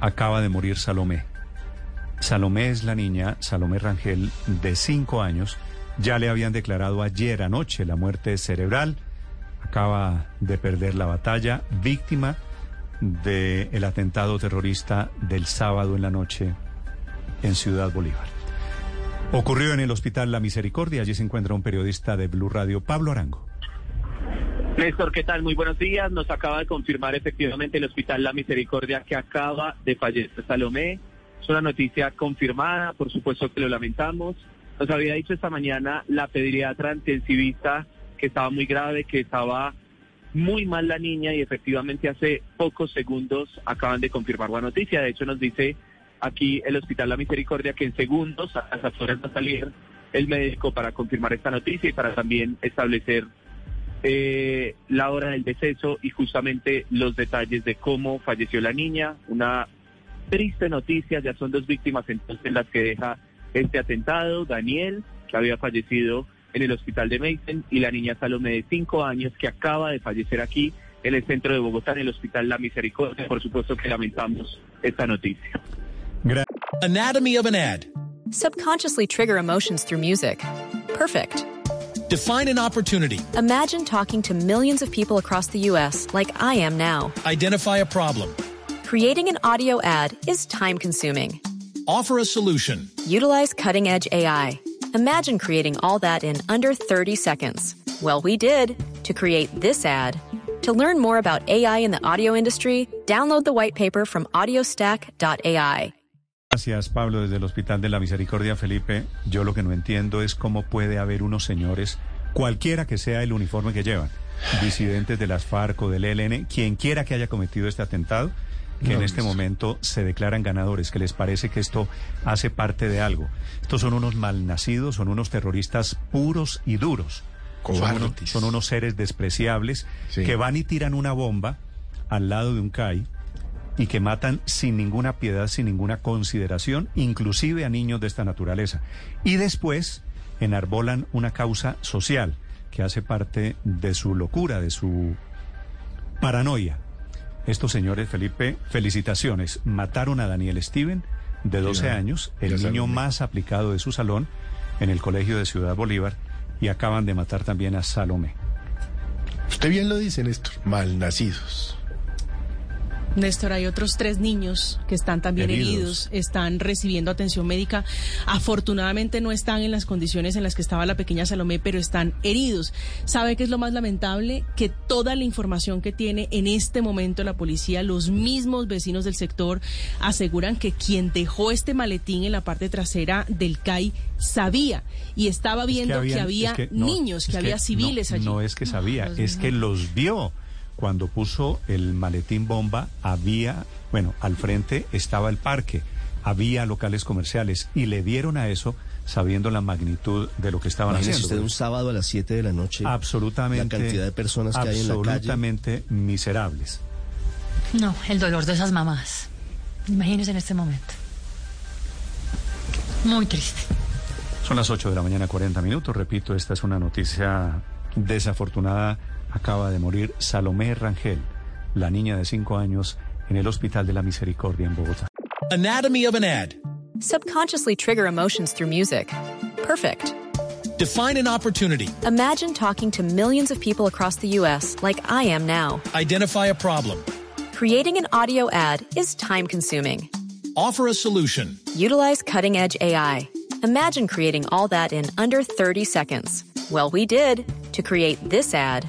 Acaba de morir Salomé. Salomé es la niña, Salomé Rangel, de 5 años. Ya le habían declarado ayer anoche la muerte cerebral. Acaba de perder la batalla, víctima del atentado terrorista del sábado en la noche en Ciudad Bolívar. Ocurrió en el Hospital La Misericordia. Allí se encuentra un periodista de Blue Radio, Pablo Arango. Néstor, ¿qué tal? Muy buenos días. Nos acaba de confirmar efectivamente el Hospital La Misericordia que acaba de fallecer Salomé. Es una noticia confirmada, por supuesto que lo lamentamos. Nos había dicho esta mañana la pediatra intensivista que estaba muy grave, que estaba muy mal la niña y efectivamente hace pocos segundos acaban de confirmar la noticia. De hecho nos dice aquí el Hospital La Misericordia que en segundos a las horas va a salir el médico para confirmar esta noticia y para también establecer eh, la hora del deceso y justamente los detalles de cómo falleció la niña. Una triste noticia, ya son dos víctimas entonces las que deja este atentado. Daniel, que había fallecido en el hospital de Mason, y la niña Salomé de cinco años, que acaba de fallecer aquí en el centro de Bogotá, en el hospital La Misericordia. Por supuesto que lamentamos esta noticia. Anatomy of an ad. Subconsciously trigger emotions through music. Perfect. Define an opportunity. Imagine talking to millions of people across the U.S. like I am now. Identify a problem. Creating an audio ad is time consuming. Offer a solution. Utilize cutting edge AI. Imagine creating all that in under 30 seconds. Well, we did to create this ad. To learn more about AI in the audio industry, download the white paper from audiostack.ai. Gracias, Pablo, desde el Hospital de la Misericordia, Felipe. Yo lo que no entiendo es cómo puede haber unos señores, cualquiera que sea el uniforme que llevan, disidentes de las FARC o del ELN, quien quiera que haya cometido este atentado, que en este momento se declaran ganadores, que les parece que esto hace parte de algo. Estos son unos malnacidos, son unos terroristas puros y duros. Son unos, son unos seres despreciables que van y tiran una bomba al lado de un CAI y que matan sin ninguna piedad, sin ninguna consideración, inclusive a niños de esta naturaleza. Y después enarbolan una causa social que hace parte de su locura, de su paranoia. Estos señores, Felipe, felicitaciones. Mataron a Daniel Steven, de 12 años, el niño más aplicado de su salón, en el colegio de Ciudad Bolívar, y acaban de matar también a Salomé. Usted bien lo dice, Néstor, malnacidos. Néstor, hay otros tres niños que están también heridos. Heridos. están recibiendo atención médica. Afortunadamente no están en las condiciones en las que estaba la pequeña Salomé, pero están heridos. ¿Sabe qué es lo más lamentable? Que toda la información que tiene en este momento la policía, los mismos vecinos del sector, aseguran que quien dejó este maletín en la parte trasera del CAI sabía y estaba viendo que, habían- había es que no, niños, que había no, civiles allí. No es que sabía, Dios es que los vio. Cuando puso el maletín bomba, había, bueno, al frente estaba el parque, había locales comerciales y le dieron a eso sabiendo la magnitud de lo que estaban Imagínese haciendo. usted un sábado a las 7 de la noche. absolutamente La cantidad de personas que hay en la calle. absolutamente miserables. No, el dolor de esas mamás. Imagínense en este momento. Muy triste. Son las 8 de la mañana, 40 minutos. Repito, esta es una noticia desafortunada. Acaba de morir Salomé Rangel, la niña de 5 años, en el Hospital de la Misericordia en Bogotá. Anatomy of an ad. Subconsciously trigger emotions through music. Perfect. Define an opportunity. Imagine talking to millions of people across the U.S. like I am now. Identify a problem. Creating an audio ad is time consuming. Offer a solution. Utilize cutting edge AI. Imagine creating all that in under 30 seconds. Well, we did to create this ad.